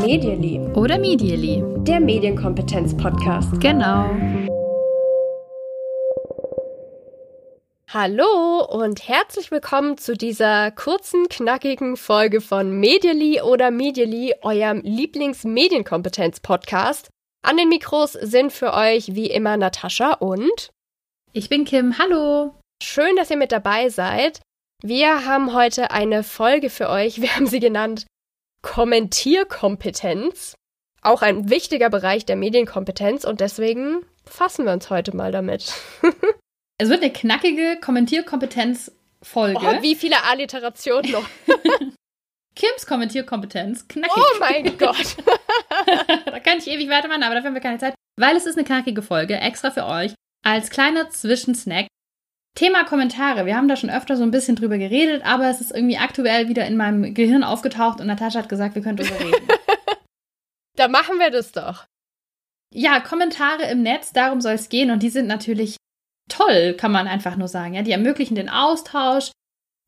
Medially. Oder Medially. Der Medienkompetenz-Podcast. Genau. Hallo und herzlich willkommen zu dieser kurzen, knackigen Folge von Medially oder Medially, eurem Lieblings-Medienkompetenz-Podcast. An den Mikros sind für euch wie immer Natascha und ich bin Kim. Hallo. Schön, dass ihr mit dabei seid. Wir haben heute eine Folge für euch. Wir haben sie genannt Kommentierkompetenz. Auch ein wichtiger Bereich der Medienkompetenz und deswegen fassen wir uns heute mal damit. Es wird eine knackige Kommentierkompetenz-Folge. Oh, wie viele Alliterationen noch. Kims Kommentierkompetenz, knackig. Oh mein Gott. da kann ich ewig weitermachen, aber dafür haben wir keine Zeit. Weil es ist eine knackige Folge, extra für euch, als kleiner Zwischensnack. Thema Kommentare. Wir haben da schon öfter so ein bisschen drüber geredet, aber es ist irgendwie aktuell wieder in meinem Gehirn aufgetaucht und Natascha hat gesagt, wir können drüber reden. da machen wir das doch. Ja, Kommentare im Netz, darum soll es gehen und die sind natürlich toll, kann man einfach nur sagen. Ja, die ermöglichen den Austausch,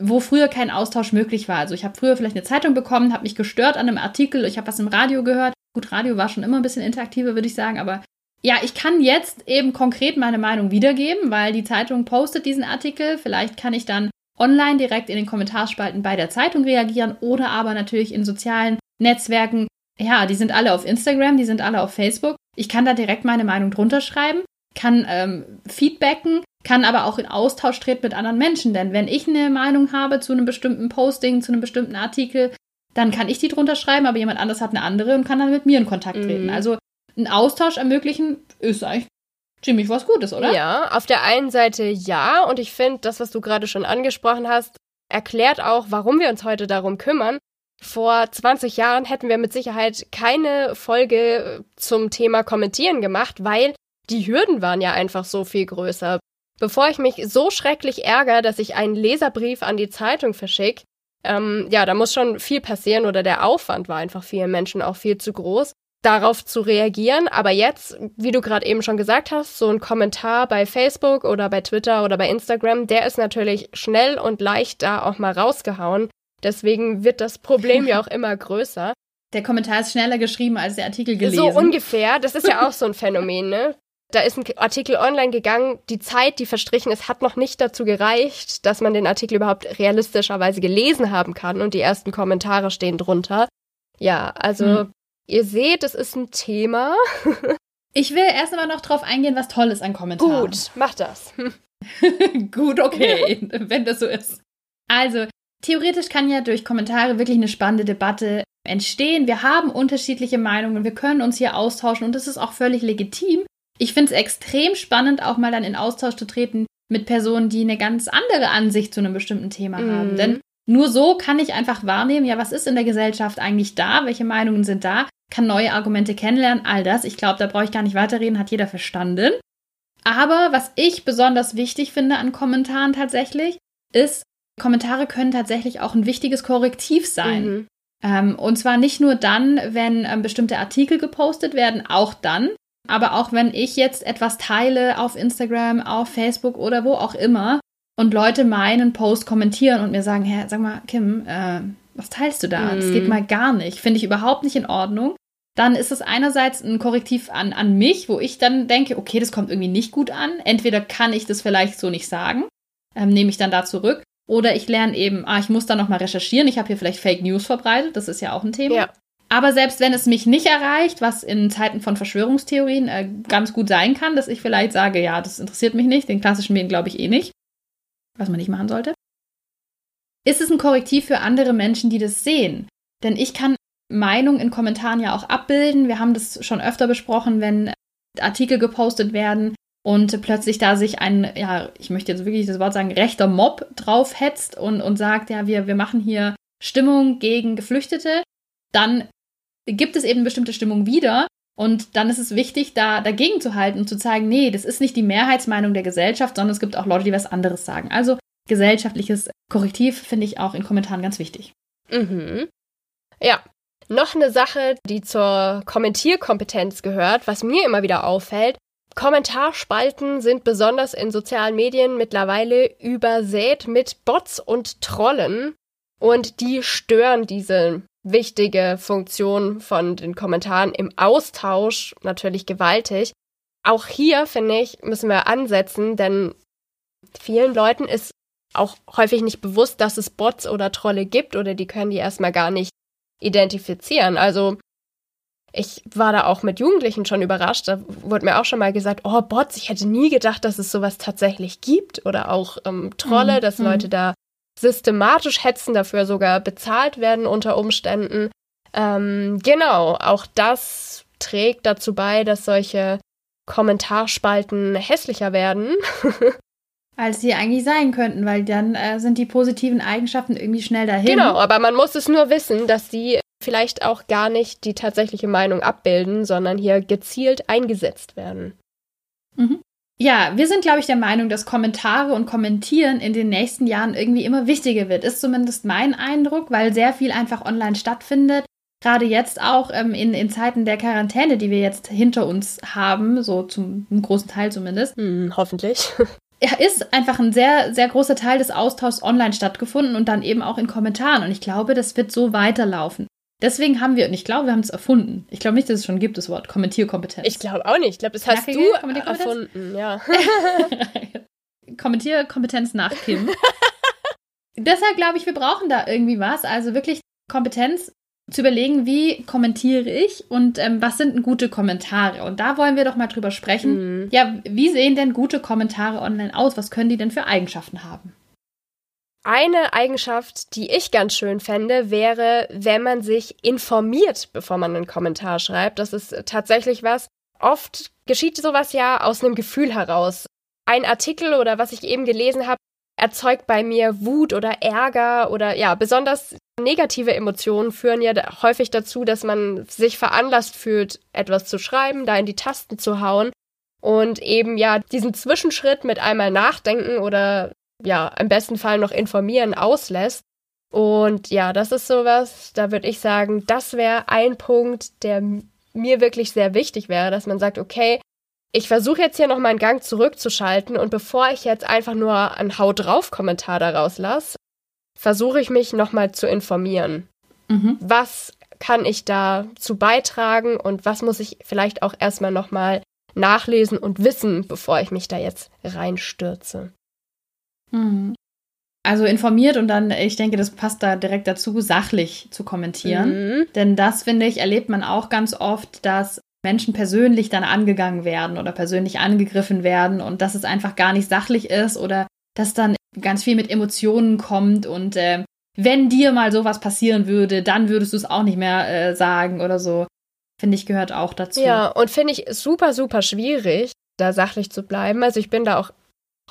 wo früher kein Austausch möglich war. Also ich habe früher vielleicht eine Zeitung bekommen, habe mich gestört an einem Artikel, ich habe was im Radio gehört. Gut, Radio war schon immer ein bisschen interaktiver, würde ich sagen, aber ja, ich kann jetzt eben konkret meine Meinung wiedergeben, weil die Zeitung postet diesen Artikel. Vielleicht kann ich dann online direkt in den Kommentarspalten bei der Zeitung reagieren oder aber natürlich in sozialen Netzwerken. Ja, die sind alle auf Instagram, die sind alle auf Facebook. Ich kann da direkt meine Meinung drunter schreiben kann ähm, feedbacken, kann aber auch in Austausch treten mit anderen Menschen. Denn wenn ich eine Meinung habe zu einem bestimmten Posting, zu einem bestimmten Artikel, dann kann ich die drunter schreiben, aber jemand anderes hat eine andere und kann dann mit mir in Kontakt treten. Mhm. Also ein Austausch ermöglichen ist eigentlich ziemlich was Gutes, oder? Ja, auf der einen Seite ja. Und ich finde, das, was du gerade schon angesprochen hast, erklärt auch, warum wir uns heute darum kümmern. Vor 20 Jahren hätten wir mit Sicherheit keine Folge zum Thema Kommentieren gemacht, weil die Hürden waren ja einfach so viel größer. Bevor ich mich so schrecklich ärgere, dass ich einen Leserbrief an die Zeitung verschicke, ähm, ja, da muss schon viel passieren oder der Aufwand war einfach vielen Menschen auch viel zu groß, darauf zu reagieren. Aber jetzt, wie du gerade eben schon gesagt hast, so ein Kommentar bei Facebook oder bei Twitter oder bei Instagram, der ist natürlich schnell und leicht da auch mal rausgehauen. Deswegen wird das Problem ja auch immer größer. Der Kommentar ist schneller geschrieben als der Artikel gelesen. So ungefähr. Das ist ja auch so ein Phänomen, ne? da ist ein Artikel online gegangen, die Zeit, die verstrichen ist, hat noch nicht dazu gereicht, dass man den Artikel überhaupt realistischerweise gelesen haben kann und die ersten Kommentare stehen drunter. Ja, also hm. Ihr seht, es ist ein Thema. ich will erst einmal noch drauf eingehen, was toll ist an Kommentaren. Gut, mach das. Gut, okay, wenn das so ist. Also, theoretisch kann ja durch Kommentare wirklich eine spannende Debatte entstehen. Wir haben unterschiedliche Meinungen, wir können uns hier austauschen und das ist auch völlig legitim. Ich finde es extrem spannend, auch mal dann in Austausch zu treten mit Personen, die eine ganz andere Ansicht zu einem bestimmten Thema mhm. haben. Denn nur so kann ich einfach wahrnehmen, ja, was ist in der Gesellschaft eigentlich da? Welche Meinungen sind da? Kann neue Argumente kennenlernen, all das. Ich glaube, da brauche ich gar nicht weiterreden, hat jeder verstanden. Aber was ich besonders wichtig finde an Kommentaren tatsächlich, ist, Kommentare können tatsächlich auch ein wichtiges Korrektiv sein. Mhm. Ähm, und zwar nicht nur dann, wenn ähm, bestimmte Artikel gepostet werden, auch dann, aber auch wenn ich jetzt etwas teile auf Instagram, auf Facebook oder wo auch immer und Leute meinen Post kommentieren und mir sagen, hä, sag mal, Kim, äh, was teilst du da? Mm. Das geht mhm. mal gar nicht. Finde ich überhaupt nicht in Ordnung. Dann ist es einerseits ein Korrektiv an, an mich, wo ich dann denke, okay, das kommt irgendwie nicht gut an. Entweder kann ich das vielleicht so nicht sagen, ähm, nehme ich dann da zurück. Oder ich lerne eben, ah, ich muss da nochmal recherchieren. Ich habe hier vielleicht Fake News verbreitet. Das ist ja auch ein Thema. Ja. Aber selbst wenn es mich nicht erreicht, was in Zeiten von Verschwörungstheorien äh, ganz gut sein kann, dass ich vielleicht sage, ja, das interessiert mich nicht, den klassischen Medien glaube ich eh nicht, was man nicht machen sollte, ist es ein Korrektiv für andere Menschen, die das sehen. Denn ich kann Meinung in Kommentaren ja auch abbilden. Wir haben das schon öfter besprochen, wenn Artikel gepostet werden und plötzlich da sich ein, ja, ich möchte jetzt wirklich das Wort sagen, rechter Mob draufhetzt und, und sagt, ja, wir, wir machen hier Stimmung gegen Geflüchtete, dann gibt es eben bestimmte Stimmung wieder. Und dann ist es wichtig, da dagegen zu halten und zu zeigen, nee, das ist nicht die Mehrheitsmeinung der Gesellschaft, sondern es gibt auch Leute, die was anderes sagen. Also gesellschaftliches Korrektiv finde ich auch in Kommentaren ganz wichtig. Mhm. Ja. Noch eine Sache, die zur Kommentierkompetenz gehört, was mir immer wieder auffällt. Kommentarspalten sind besonders in sozialen Medien mittlerweile übersät mit Bots und Trollen. und die stören diese wichtige Funktion von den Kommentaren im Austausch natürlich gewaltig. Auch hier, finde ich, müssen wir ansetzen, denn vielen Leuten ist auch häufig nicht bewusst, dass es Bots oder Trolle gibt oder die können die erstmal gar nicht identifizieren. Also ich war da auch mit Jugendlichen schon überrascht. Da wurde mir auch schon mal gesagt, oh Bots, ich hätte nie gedacht, dass es sowas tatsächlich gibt. Oder auch ähm, Trolle, mhm. dass mhm. Leute da systematisch hetzen, dafür sogar bezahlt werden unter Umständen. Ähm, genau, auch das trägt dazu bei, dass solche Kommentarspalten hässlicher werden. Als sie eigentlich sein könnten, weil dann äh, sind die positiven Eigenschaften irgendwie schnell dahin. Genau, aber man muss es nur wissen, dass sie vielleicht auch gar nicht die tatsächliche Meinung abbilden, sondern hier gezielt eingesetzt werden. Mhm. Ja, wir sind, glaube ich, der Meinung, dass Kommentare und Kommentieren in den nächsten Jahren irgendwie immer wichtiger wird. Ist zumindest mein Eindruck, weil sehr viel einfach online stattfindet. Gerade jetzt auch ähm, in, in Zeiten der Quarantäne, die wir jetzt hinter uns haben, so zum großen Teil zumindest. Hm, hoffentlich. Ist einfach ein sehr, sehr großer Teil des Austauschs online stattgefunden und dann eben auch in Kommentaren. Und ich glaube, das wird so weiterlaufen. Deswegen haben wir, und ich glaube, wir haben es erfunden. Ich glaube nicht, dass es schon gibt, das Wort Kommentierkompetenz. Ich glaube auch nicht. Ich glaube, das hast Knackige du erfunden, ja. Kommentierkompetenz nach Kim. Deshalb glaube ich, wir brauchen da irgendwie was. Also wirklich Kompetenz zu überlegen, wie kommentiere ich und ähm, was sind gute Kommentare. Und da wollen wir doch mal drüber sprechen. Mhm. Ja, wie sehen denn gute Kommentare online aus? Was können die denn für Eigenschaften haben? Eine Eigenschaft, die ich ganz schön fände, wäre, wenn man sich informiert, bevor man einen Kommentar schreibt. Das ist tatsächlich was. Oft geschieht sowas ja aus einem Gefühl heraus. Ein Artikel oder was ich eben gelesen habe, erzeugt bei mir Wut oder Ärger oder ja, besonders negative Emotionen führen ja häufig dazu, dass man sich veranlasst fühlt, etwas zu schreiben, da in die Tasten zu hauen und eben ja diesen Zwischenschritt mit einmal nachdenken oder ja, im besten Fall noch informieren auslässt. Und ja, das ist sowas, da würde ich sagen, das wäre ein Punkt, der mir wirklich sehr wichtig wäre, dass man sagt, okay, ich versuche jetzt hier noch mal einen Gang zurückzuschalten und bevor ich jetzt einfach nur einen Haut drauf Kommentar daraus lasse, versuche ich mich noch mal zu informieren. Mhm. Was kann ich dazu beitragen und was muss ich vielleicht auch erstmal noch mal nachlesen und wissen, bevor ich mich da jetzt reinstürze? Mhm. Also informiert und dann, ich denke, das passt da direkt dazu, sachlich zu kommentieren. Mhm. Denn das, finde ich, erlebt man auch ganz oft, dass Menschen persönlich dann angegangen werden oder persönlich angegriffen werden und dass es einfach gar nicht sachlich ist oder dass dann ganz viel mit Emotionen kommt und äh, wenn dir mal sowas passieren würde, dann würdest du es auch nicht mehr äh, sagen oder so. Finde ich, gehört auch dazu. Ja, und finde ich super, super schwierig, da sachlich zu bleiben. Also ich bin da auch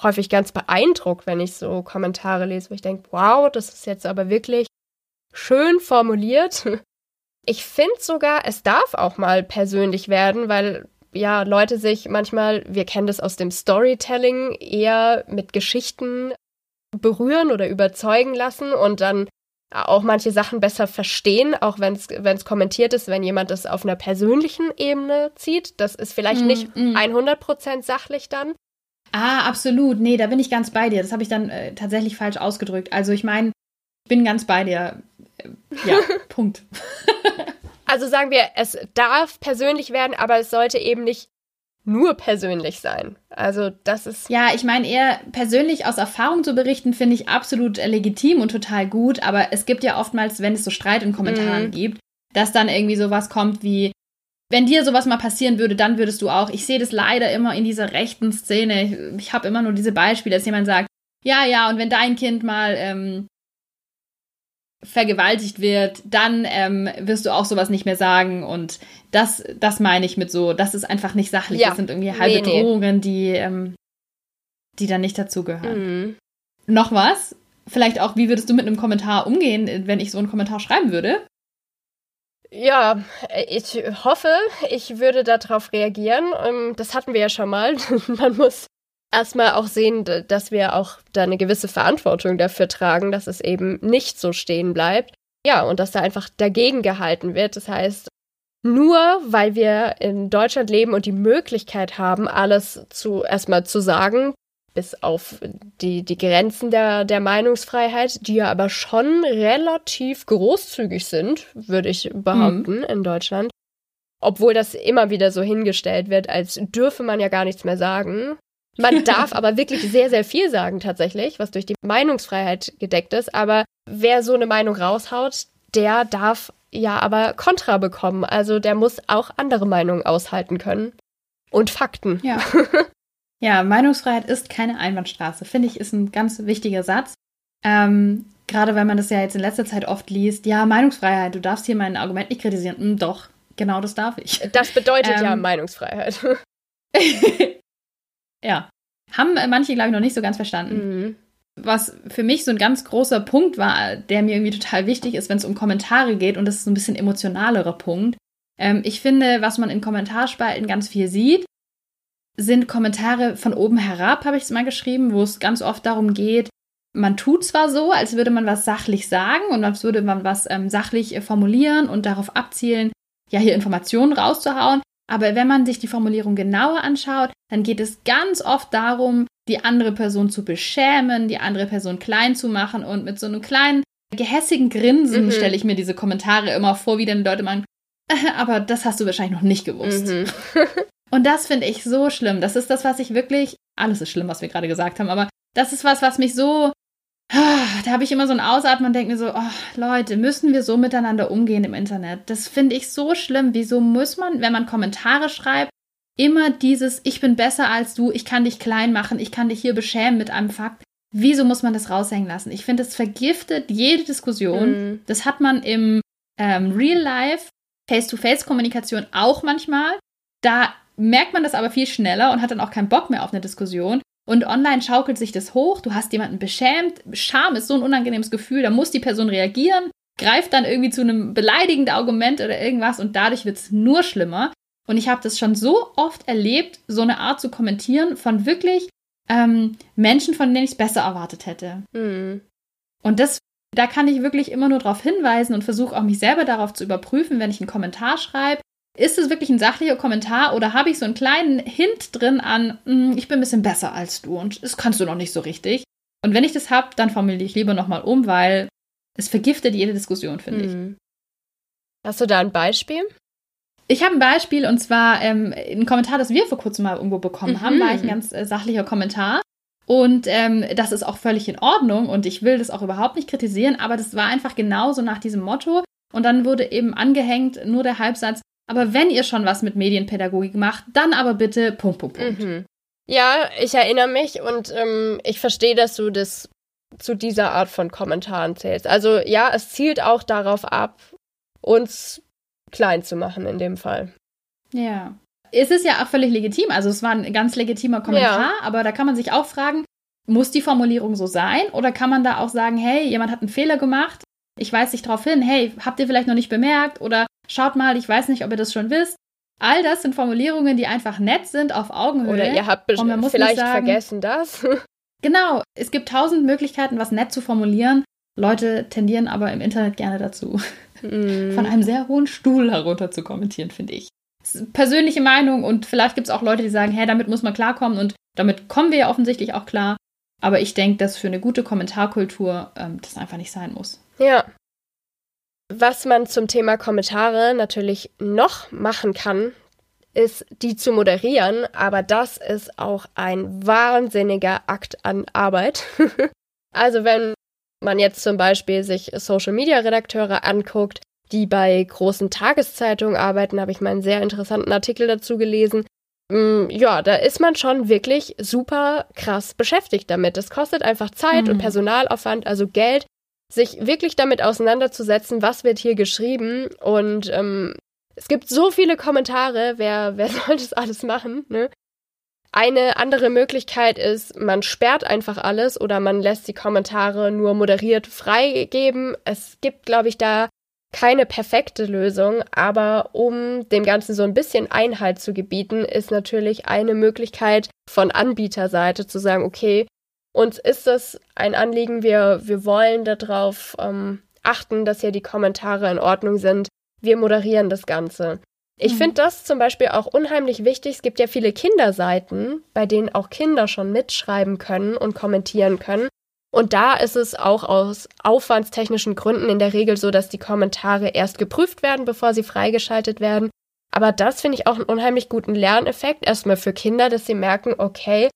häufig ganz beeindruckt, wenn ich so Kommentare lese, wo ich denke, wow, das ist jetzt aber wirklich schön formuliert. Ich finde sogar, es darf auch mal persönlich werden, weil ja, Leute sich manchmal, wir kennen das aus dem Storytelling, eher mit Geschichten berühren oder überzeugen lassen und dann auch manche Sachen besser verstehen, auch wenn es kommentiert ist, wenn jemand das auf einer persönlichen Ebene zieht. Das ist vielleicht mm, nicht mm. 100% sachlich dann, Ah, absolut. Nee, da bin ich ganz bei dir. Das habe ich dann äh, tatsächlich falsch ausgedrückt. Also ich meine, ich bin ganz bei dir. Ja, Punkt. also sagen wir, es darf persönlich werden, aber es sollte eben nicht nur persönlich sein. Also das ist. Ja, ich meine eher persönlich aus Erfahrung zu berichten, finde ich absolut legitim und total gut. Aber es gibt ja oftmals, wenn es so Streit in Kommentaren mm. gibt, dass dann irgendwie sowas kommt wie, wenn dir sowas mal passieren würde, dann würdest du auch. Ich sehe das leider immer in dieser rechten Szene. Ich, ich habe immer nur diese Beispiele, dass jemand sagt, ja, ja, und wenn dein Kind mal ähm, vergewaltigt wird, dann ähm, wirst du auch sowas nicht mehr sagen. Und das, das meine ich mit so, das ist einfach nicht sachlich. Ja. Das sind irgendwie halbe nee, Drohungen, die, ähm, die dann nicht dazugehören. Mhm. Noch was? Vielleicht auch, wie würdest du mit einem Kommentar umgehen, wenn ich so einen Kommentar schreiben würde? Ja, ich hoffe, ich würde darauf reagieren. Ähm, das hatten wir ja schon mal. Man muss erstmal auch sehen, dass wir auch da eine gewisse Verantwortung dafür tragen, dass es eben nicht so stehen bleibt. Ja, und dass da einfach dagegen gehalten wird. Das heißt, nur weil wir in Deutschland leben und die Möglichkeit haben, alles zu erstmal zu sagen, bis auf die, die Grenzen der, der Meinungsfreiheit, die ja aber schon relativ großzügig sind, würde ich behaupten, mhm. in Deutschland. Obwohl das immer wieder so hingestellt wird, als dürfe man ja gar nichts mehr sagen. Man darf aber wirklich sehr, sehr viel sagen tatsächlich, was durch die Meinungsfreiheit gedeckt ist. Aber wer so eine Meinung raushaut, der darf ja aber Kontra bekommen. Also der muss auch andere Meinungen aushalten können. Und Fakten. Ja. Ja, Meinungsfreiheit ist keine Einbahnstraße, finde ich, ist ein ganz wichtiger Satz. Ähm, gerade wenn man das ja jetzt in letzter Zeit oft liest, ja, Meinungsfreiheit, du darfst hier mein Argument nicht kritisieren. Hm, doch, genau das darf ich. Das bedeutet ähm, ja Meinungsfreiheit. ja. Haben manche, glaube ich, noch nicht so ganz verstanden. Mhm. Was für mich so ein ganz großer Punkt war, der mir irgendwie total wichtig ist, wenn es um Kommentare geht, und das ist so ein bisschen emotionalerer Punkt. Ähm, ich finde, was man in Kommentarspalten ganz viel sieht, sind Kommentare von oben herab, habe ich es mal geschrieben, wo es ganz oft darum geht, man tut zwar so, als würde man was sachlich sagen und als würde man was ähm, sachlich äh, formulieren und darauf abzielen, ja, hier Informationen rauszuhauen, aber wenn man sich die Formulierung genauer anschaut, dann geht es ganz oft darum, die andere Person zu beschämen, die andere Person klein zu machen und mit so einem kleinen gehässigen Grinsen mhm. stelle ich mir diese Kommentare immer vor, wie dann Leute meinen, aber das hast du wahrscheinlich noch nicht gewusst. Mhm. Und das finde ich so schlimm. Das ist das, was ich wirklich. Alles ist schlimm, was wir gerade gesagt haben, aber das ist was, was mich so. Da habe ich immer so ein Ausatmen und denke mir so, oh, Leute, müssen wir so miteinander umgehen im Internet? Das finde ich so schlimm. Wieso muss man, wenn man Kommentare schreibt, immer dieses Ich bin besser als du, ich kann dich klein machen, ich kann dich hier beschämen mit einem Fakt. Wieso muss man das raushängen lassen? Ich finde, es vergiftet jede Diskussion. Mhm. Das hat man im ähm, Real Life, Face-to-Face-Kommunikation auch manchmal. Da merkt man das aber viel schneller und hat dann auch keinen Bock mehr auf eine Diskussion. Und online schaukelt sich das hoch, du hast jemanden beschämt. Scham ist so ein unangenehmes Gefühl, da muss die Person reagieren, greift dann irgendwie zu einem beleidigenden Argument oder irgendwas und dadurch wird es nur schlimmer. Und ich habe das schon so oft erlebt, so eine Art zu kommentieren von wirklich ähm, Menschen, von denen ich es besser erwartet hätte. Mhm. Und das, da kann ich wirklich immer nur darauf hinweisen und versuche auch mich selber darauf zu überprüfen, wenn ich einen Kommentar schreibe, ist es wirklich ein sachlicher Kommentar oder habe ich so einen kleinen Hint drin an, hm, ich bin ein bisschen besser als du und das kannst du noch nicht so richtig. Und wenn ich das habe, dann formuliere ich lieber nochmal um, weil es vergiftet jede Diskussion, finde mhm. ich. Hast du da ein Beispiel? Ich habe ein Beispiel und zwar ähm, ein Kommentar, das wir vor kurzem mal irgendwo bekommen mhm. haben, war ein ganz äh, sachlicher Kommentar. Und ähm, das ist auch völlig in Ordnung und ich will das auch überhaupt nicht kritisieren, aber das war einfach genauso nach diesem Motto. Und dann wurde eben angehängt nur der Halbsatz, aber wenn ihr schon was mit Medienpädagogik macht, dann aber bitte Punkt, Punkt, Punkt. Mhm. Ja, ich erinnere mich und ähm, ich verstehe, dass du das zu dieser Art von Kommentaren zählst. Also ja, es zielt auch darauf ab, uns klein zu machen in dem Fall. Ja. Es ist ja auch völlig legitim. Also es war ein ganz legitimer Kommentar, ja. aber da kann man sich auch fragen, muss die Formulierung so sein? Oder kann man da auch sagen, hey, jemand hat einen Fehler gemacht, ich weise dich darauf hin, hey, habt ihr vielleicht noch nicht bemerkt? Oder Schaut mal, ich weiß nicht, ob ihr das schon wisst. All das sind Formulierungen, die einfach nett sind, auf Augenhöhe. Oder ihr habt vielleicht sagen, vergessen das. genau, es gibt tausend Möglichkeiten, was nett zu formulieren. Leute tendieren aber im Internet gerne dazu, mm. von einem sehr hohen Stuhl herunter zu kommentieren, finde ich. Persönliche Meinung und vielleicht gibt es auch Leute, die sagen, hey, damit muss man klarkommen und damit kommen wir ja offensichtlich auch klar. Aber ich denke, dass für eine gute Kommentarkultur ähm, das einfach nicht sein muss. Ja, was man zum Thema Kommentare natürlich noch machen kann, ist, die zu moderieren, aber das ist auch ein wahnsinniger Akt an Arbeit. also wenn man jetzt zum Beispiel sich Social-Media-Redakteure anguckt, die bei großen Tageszeitungen arbeiten, habe ich mal einen sehr interessanten Artikel dazu gelesen. Mm, ja, da ist man schon wirklich super krass beschäftigt damit. Das kostet einfach Zeit mhm. und Personalaufwand, also Geld, sich wirklich damit auseinanderzusetzen, was wird hier geschrieben. Und ähm, es gibt so viele Kommentare, wer, wer soll das alles machen? Ne? Eine andere Möglichkeit ist, man sperrt einfach alles oder man lässt die Kommentare nur moderiert freigeben. Es gibt, glaube ich, da keine perfekte Lösung, aber um dem Ganzen so ein bisschen Einhalt zu gebieten, ist natürlich eine Möglichkeit von Anbieterseite zu sagen, okay, uns ist das ein Anliegen, wir, wir wollen darauf ähm, achten, dass hier die Kommentare in Ordnung sind. Wir moderieren das Ganze. Ich mhm. finde das zum Beispiel auch unheimlich wichtig. Es gibt ja viele Kinderseiten, bei denen auch Kinder schon mitschreiben können und kommentieren können. Und da ist es auch aus aufwandstechnischen Gründen in der Regel so, dass die Kommentare erst geprüft werden, bevor sie freigeschaltet werden. Aber das finde ich auch einen unheimlich guten Lerneffekt. Erstmal für Kinder, dass sie merken, okay,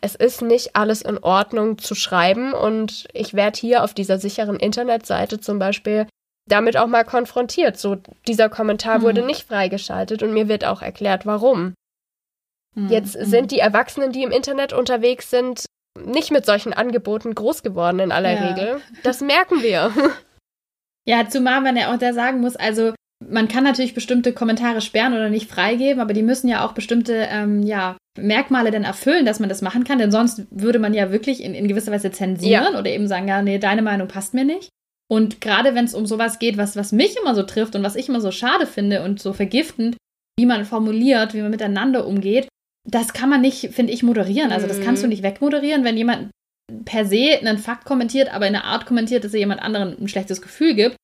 es ist nicht alles in Ordnung zu schreiben und ich werde hier auf dieser sicheren Internetseite zum Beispiel damit auch mal konfrontiert. So, dieser Kommentar mhm. wurde nicht freigeschaltet und mir wird auch erklärt, warum. Mhm. Jetzt mhm. sind die Erwachsenen, die im Internet unterwegs sind, nicht mit solchen Angeboten groß geworden in aller ja. Regel. Das merken wir. Ja, zumal man ja auch da sagen muss, also man kann natürlich bestimmte Kommentare sperren oder nicht freigeben, aber die müssen ja auch bestimmte ähm, ja, Merkmale dann erfüllen, dass man das machen kann, denn sonst würde man ja wirklich in, in gewisser Weise zensieren ja. oder eben sagen, ja, nee, deine Meinung passt mir nicht. Und gerade wenn es um sowas geht, was, was mich immer so trifft und was ich immer so schade finde und so vergiftend, wie man formuliert, wie man miteinander umgeht, das kann man nicht, finde ich, moderieren. Also das kannst du mhm. nicht wegmoderieren, wenn jemand per se einen Fakt kommentiert, aber in einer Art kommentiert, dass er jemand anderen ein schlechtes Gefühl gibt.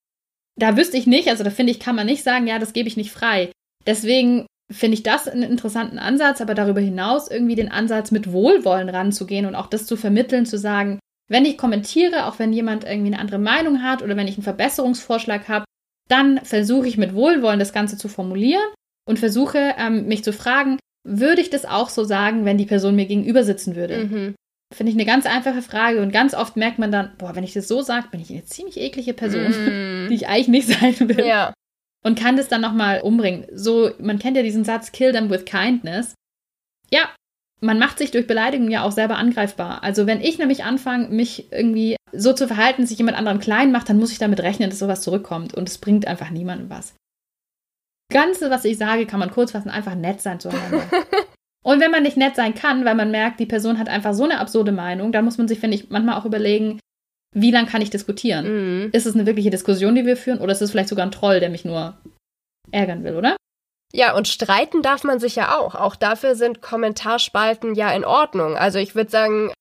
Da wüsste ich nicht, also da finde ich, kann man nicht sagen, ja, das gebe ich nicht frei. Deswegen finde ich das einen interessanten Ansatz, aber darüber hinaus irgendwie den Ansatz mit Wohlwollen ranzugehen und auch das zu vermitteln, zu sagen, wenn ich kommentiere, auch wenn jemand irgendwie eine andere Meinung hat oder wenn ich einen Verbesserungsvorschlag habe, dann versuche ich mit Wohlwollen das Ganze zu formulieren und versuche ähm, mich zu fragen, würde ich das auch so sagen, wenn die Person mir gegenüber sitzen würde? Mhm. Finde ich eine ganz einfache Frage und ganz oft merkt man dann, boah, wenn ich das so sage, bin ich eine ziemlich eklige Person, mm. die ich eigentlich nicht sein will. Ja. Und kann das dann nochmal umbringen. So, man kennt ja diesen Satz, kill them with kindness. Ja, man macht sich durch Beleidigung ja auch selber angreifbar. Also wenn ich nämlich anfange, mich irgendwie so zu verhalten, dass sich jemand anderem klein macht, dann muss ich damit rechnen, dass sowas zurückkommt. Und es bringt einfach niemandem was. Ganze, was ich sage, kann man kurz fassen, einfach nett sein zueinander. Und wenn man nicht nett sein kann, weil man merkt, die Person hat einfach so eine absurde Meinung, dann muss man sich, finde ich, manchmal auch überlegen, wie lange kann ich diskutieren? Mhm. Ist es eine wirkliche Diskussion, die wir führen, oder ist es vielleicht sogar ein Troll, der mich nur ärgern will, oder? Ja, und streiten darf man sich ja auch. Auch dafür sind Kommentarspalten ja in Ordnung. Also ich würde sagen,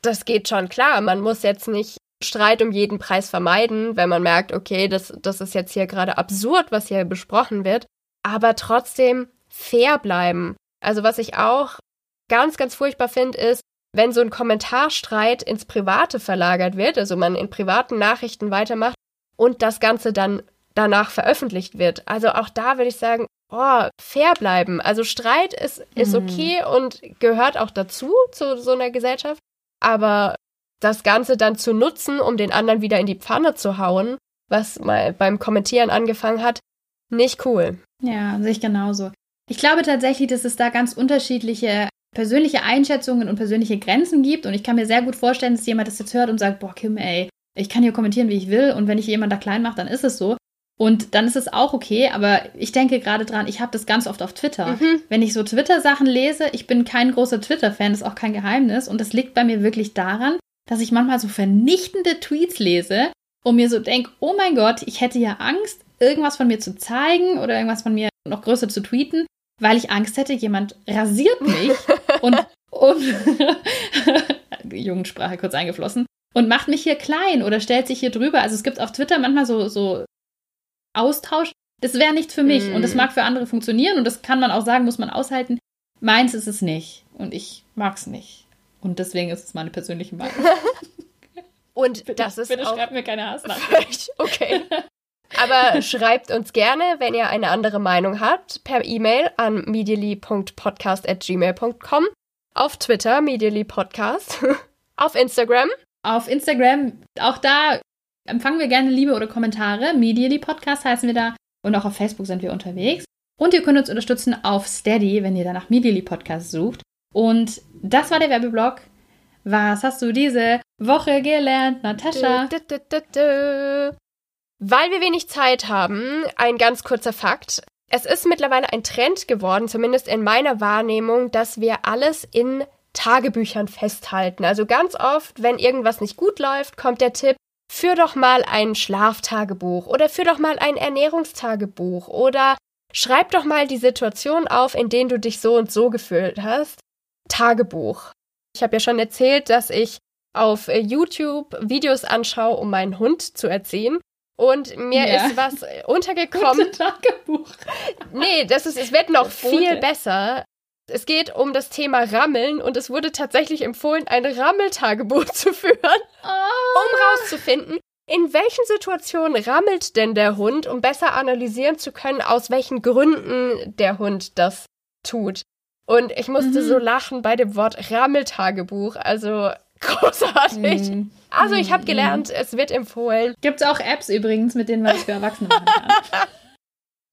das geht schon klar. Man muss jetzt nicht Streit um jeden Preis vermeiden, wenn man merkt, okay, das, das ist jetzt hier gerade absurd, was hier besprochen wird. Aber trotzdem fair bleiben. Also was ich auch ganz, ganz furchtbar finde, ist, wenn so ein Kommentarstreit ins Private verlagert wird, also man in privaten Nachrichten weitermacht und das Ganze dann danach veröffentlicht wird. Also auch da würde ich sagen, oh, fair bleiben. Also Streit ist, ist mhm. okay und gehört auch dazu, zu so einer Gesellschaft. Aber das Ganze dann zu nutzen, um den anderen wieder in die Pfanne zu hauen, was mal beim Kommentieren angefangen hat, nicht cool. Ja, sehe ich genauso. Ich glaube tatsächlich, dass es da ganz unterschiedliche persönliche Einschätzungen und persönliche Grenzen gibt. Und ich kann mir sehr gut vorstellen, dass jemand das jetzt hört und sagt, boah, Kim, ey, ich kann hier kommentieren, wie ich will. Und wenn ich jemand da klein mache, dann ist es so. Und dann ist es auch okay, aber ich denke gerade dran, ich habe das ganz oft auf Twitter. Mhm. Wenn ich so Twitter-Sachen lese, ich bin kein großer Twitter-Fan, ist auch kein Geheimnis. Und das liegt bei mir wirklich daran, dass ich manchmal so vernichtende Tweets lese und mir so denke, oh mein Gott, ich hätte ja Angst, irgendwas von mir zu zeigen oder irgendwas von mir noch größer zu tweeten, weil ich Angst hätte, jemand rasiert mich und, und Jugendsprache kurz eingeflossen und macht mich hier klein oder stellt sich hier drüber. Also es gibt auf Twitter manchmal so, so Austausch. Das wäre nichts für mich mm. und das mag für andere funktionieren und das kann man auch sagen, muss man aushalten. Meins ist es nicht und ich mag es nicht. Und deswegen ist es meine persönliche Meinung. und bitte, das ist bitte auch schreibt mir keine Hassnachricht. okay. Aber schreibt uns gerne, wenn ihr eine andere Meinung habt, per E-Mail an medially.podcast.gmail.com, auf Twitter medially.podcast, auf Instagram. Auf Instagram, auch da empfangen wir gerne Liebe oder Kommentare. Medially Podcast heißen wir da und auch auf Facebook sind wir unterwegs. Und ihr könnt uns unterstützen auf Steady, wenn ihr danach Medially Podcast sucht. Und das war der Werbeblock. Was hast du diese Woche gelernt, Natascha? Du, du, du, weil wir wenig Zeit haben, ein ganz kurzer Fakt. Es ist mittlerweile ein Trend geworden, zumindest in meiner Wahrnehmung, dass wir alles in Tagebüchern festhalten. Also ganz oft, wenn irgendwas nicht gut läuft, kommt der Tipp, führ doch mal ein Schlaftagebuch oder führ doch mal ein Ernährungstagebuch oder schreib doch mal die Situation auf, in denen du dich so und so gefühlt hast. Tagebuch. Ich habe ja schon erzählt, dass ich auf YouTube Videos anschaue, um meinen Hund zu erziehen. Und mir ja. ist was untergekommen. Gute Tagebuch. Nee, das ist, es wird noch viel besser. Es geht um das Thema Rammeln und es wurde tatsächlich empfohlen, ein Rammeltagebuch zu führen, oh. um rauszufinden, in welchen Situationen rammelt denn der Hund, um besser analysieren zu können, aus welchen Gründen der Hund das tut. Und ich musste mhm. so lachen bei dem Wort Rammeltagebuch. Also großartig. Mhm. Also ich habe mhm. gelernt, es wird empfohlen. Gibt es auch Apps übrigens, mit denen man das für Erwachsene machen kann.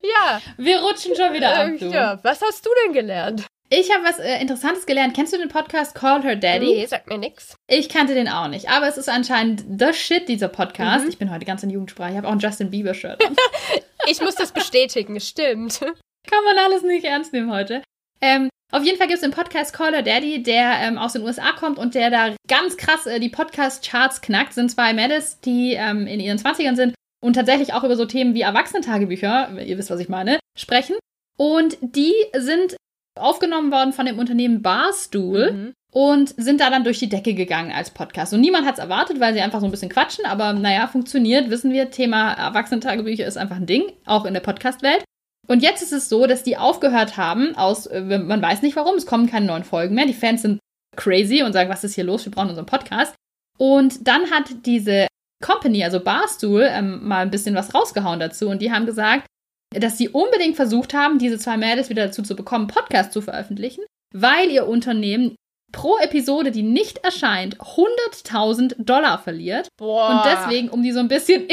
ja. Wir rutschen schon wieder ab. Du. Ja. Was hast du denn gelernt? Ich habe was äh, Interessantes gelernt. Kennst du den Podcast Call Her Daddy? Nee, sagt mir nix. Ich kannte den auch nicht. Aber es ist anscheinend the shit, dieser Podcast. Mhm. Ich bin heute ganz in Jugendsprache. Ich habe auch ein Justin Bieber-Shirt. ich muss das bestätigen, stimmt. Kann man alles nicht ernst nehmen heute. Ähm, auf jeden Fall gibt es den Podcast Caller Daddy, der ähm, aus den USA kommt und der da ganz krass äh, die Podcast-Charts knackt. Sind zwei Mädels, die ähm, in ihren 20ern sind und tatsächlich auch über so Themen wie Erwachsenentagebücher, ihr wisst, was ich meine, sprechen. Und die sind aufgenommen worden von dem Unternehmen Barstool mhm. und sind da dann durch die Decke gegangen als Podcast. Und niemand hat es erwartet, weil sie einfach so ein bisschen quatschen, aber naja, funktioniert, wissen wir. Thema Erwachsenentagebücher ist einfach ein Ding, auch in der Podcast-Welt. Und jetzt ist es so, dass die aufgehört haben, aus, äh, man weiß nicht warum, es kommen keine neuen Folgen mehr. Die Fans sind crazy und sagen, was ist hier los? Wir brauchen unseren Podcast. Und dann hat diese Company, also Barstool, ähm, mal ein bisschen was rausgehauen dazu und die haben gesagt, dass sie unbedingt versucht haben, diese zwei Mädels wieder dazu zu bekommen, Podcast zu veröffentlichen, weil ihr Unternehmen pro Episode, die nicht erscheint, 100.000 Dollar verliert. Boah. Und deswegen, um die so ein bisschen.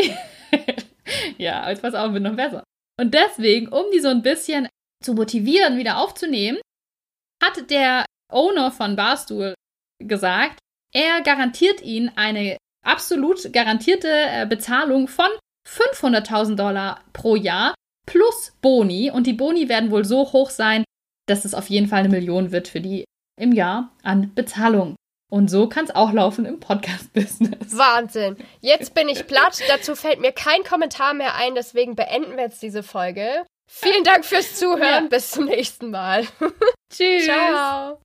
ja, jetzt pass auf, wird noch besser. Und deswegen, um die so ein bisschen zu motivieren, wieder aufzunehmen, hat der Owner von Barstool gesagt, er garantiert ihnen eine absolut garantierte äh, Bezahlung von 500.000 Dollar pro Jahr plus Boni. Und die Boni werden wohl so hoch sein, dass es auf jeden Fall eine Million wird für die im Jahr an Bezahlung. Und so kann es auch laufen im Podcast-Business. Wahnsinn. Jetzt bin ich platt. Dazu fällt mir kein Kommentar mehr ein. Deswegen beenden wir jetzt diese Folge. Vielen Dank fürs Zuhören. Ja. Bis zum nächsten Mal. Tschüss. Ciao.